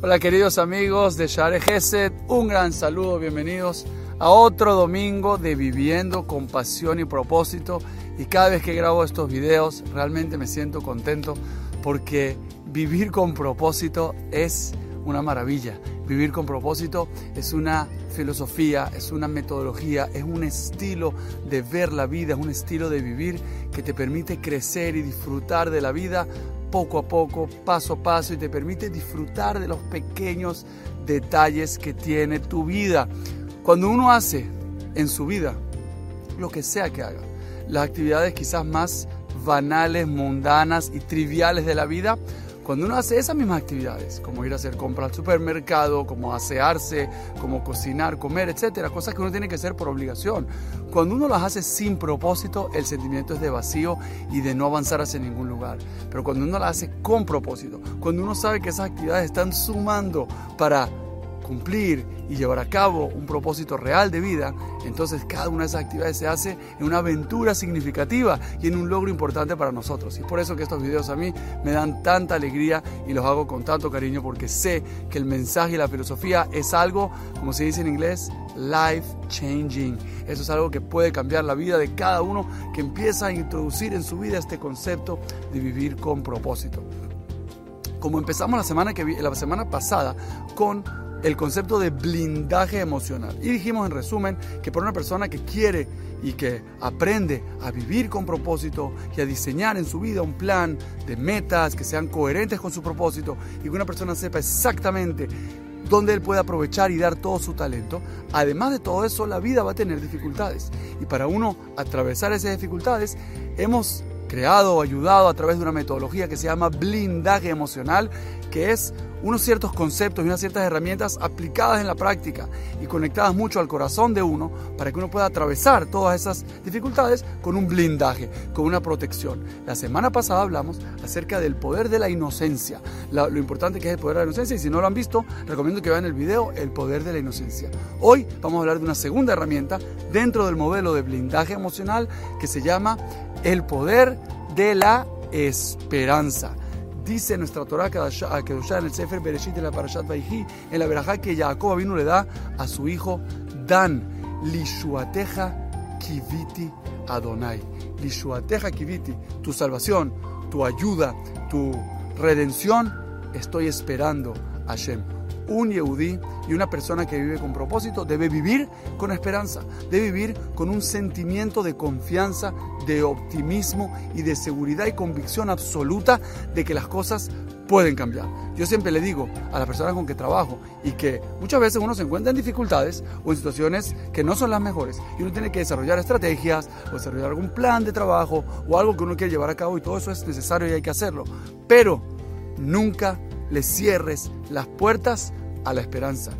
Hola queridos amigos de Share Gesed, un gran saludo, bienvenidos a otro domingo de Viviendo con Pasión y Propósito. Y cada vez que grabo estos videos realmente me siento contento porque vivir con propósito es una maravilla. Vivir con propósito es una filosofía, es una metodología, es un estilo de ver la vida, es un estilo de vivir que te permite crecer y disfrutar de la vida poco a poco, paso a paso y te permite disfrutar de los pequeños detalles que tiene tu vida. Cuando uno hace en su vida lo que sea que haga, las actividades quizás más banales, mundanas y triviales de la vida, cuando uno hace esas mismas actividades, como ir a hacer compras al supermercado, como asearse, como cocinar, comer, etcétera, cosas que uno tiene que hacer por obligación, cuando uno las hace sin propósito, el sentimiento es de vacío y de no avanzar hacia ningún lugar. Pero cuando uno las hace con propósito, cuando uno sabe que esas actividades están sumando para cumplir y llevar a cabo un propósito real de vida, entonces cada una de esas actividades se hace en una aventura significativa y en un logro importante para nosotros. Y es por eso que estos videos a mí me dan tanta alegría y los hago con tanto cariño porque sé que el mensaje y la filosofía es algo, como se dice en inglés, life changing. Eso es algo que puede cambiar la vida de cada uno que empieza a introducir en su vida este concepto de vivir con propósito. Como empezamos la semana, que, la semana pasada con el concepto de blindaje emocional. Y dijimos en resumen que para una persona que quiere y que aprende a vivir con propósito y a diseñar en su vida un plan de metas que sean coherentes con su propósito y que una persona sepa exactamente dónde él puede aprovechar y dar todo su talento, además de todo eso la vida va a tener dificultades. Y para uno atravesar esas dificultades hemos creado o ayudado a través de una metodología que se llama blindaje emocional, que es unos ciertos conceptos y unas ciertas herramientas aplicadas en la práctica y conectadas mucho al corazón de uno para que uno pueda atravesar todas esas dificultades con un blindaje, con una protección. La semana pasada hablamos acerca del poder de la inocencia, lo, importante que es el poder de la inocencia y si no lo han visto, recomiendo que vean el video El poder de la inocencia. Hoy vamos a hablar de una segunda herramienta dentro del modelo de blindaje emocional que se llama el poder de la esperanza. Dice nuestra Torah Kedushá en el Sefer Bereshit de la Parashat Vayhi, en la verajá que Jacob vino le da a su hijo Dan, Lishuateja Kiviti Adonai. Lishuateja Kiviti, tu salvación, tu ayuda, tu redención, estoy esperando Hashem un Yehudí y una persona que vive con propósito debe vivir con esperanza, debe vivir con un sentimiento de confianza, de optimismo y de seguridad y convicción absoluta de que las cosas pueden cambiar. Yo siempre le digo a las personas con que trabajo y que muchas veces uno se encuentra en dificultades o en situaciones que no son las mejores y uno tiene que desarrollar estrategias o desarrollar algún plan de trabajo o algo que uno quiere llevar a cabo y todo eso es necesario y hay que hacerlo. Pero nunca le cierres las puertas a la esperanza.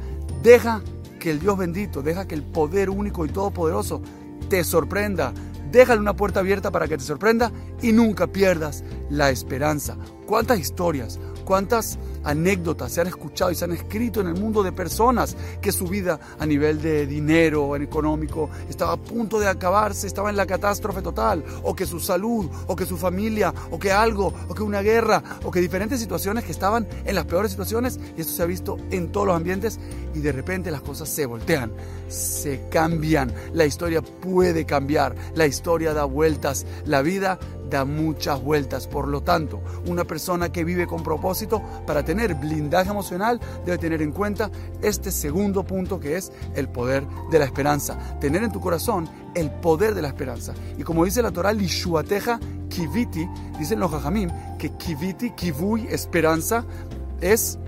Deja que el Dios bendito, deja que el poder único y todopoderoso te sorprenda. Déjale una puerta abierta para que te sorprenda y nunca pierdas la esperanza. ¿Cuántas historias, cuántas anécdotas se han escuchado y se han escrito en el mundo de personas que su vida a nivel de dinero, en económico, estaba a punto de acabarse, estaba en la catástrofe total, o que su salud, o que su familia, o que algo, o que una guerra, o que diferentes situaciones que estaban en las peores situaciones, y esto se ha visto en todos los ambientes, y de repente las cosas se voltean, se cambian, la historia puede cambiar, la historia da vueltas, la vida da muchas vueltas. Por lo tanto, una persona que vive con propósito para tener blindaje emocional debe tener en cuenta este segundo punto que es el poder de la esperanza. Tener en tu corazón el poder de la esperanza. Y como dice la Torah, Lishuateja Kiviti, dicen los Jajamim que Kiviti, Kivui, esperanza, es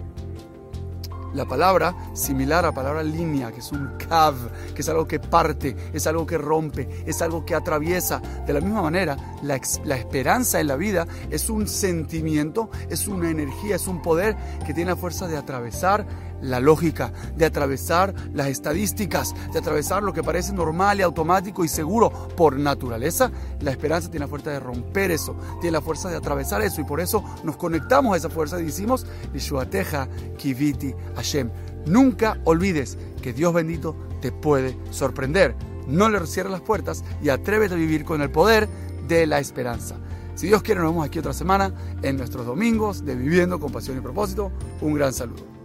la palabra similar a la palabra línea, que es un cav, que es algo que parte, es algo que rompe, es algo que atraviesa. De la misma manera, la, la, esperanza en la vida es un sentimiento, es una energía, es un poder que tiene la fuerza de atravesar la lógica, de atravesar las estadísticas, de atravesar lo que parece normal y automático y seguro por naturaleza, la esperanza tiene la fuerza de romper eso, tiene la fuerza de atravesar eso y por eso nos conectamos a esa fuerza y decimos, Yishuateja Kiviti Hashem. Nunca olvides que Dios bendito te puede sorprender. No le cierres las puertas y atrévete a vivir con el poder de la esperanza. Si Dios quiere, nos vemos aquí otra semana en nuestros domingos de Viviendo con Pasión y Propósito. Un gran saludo.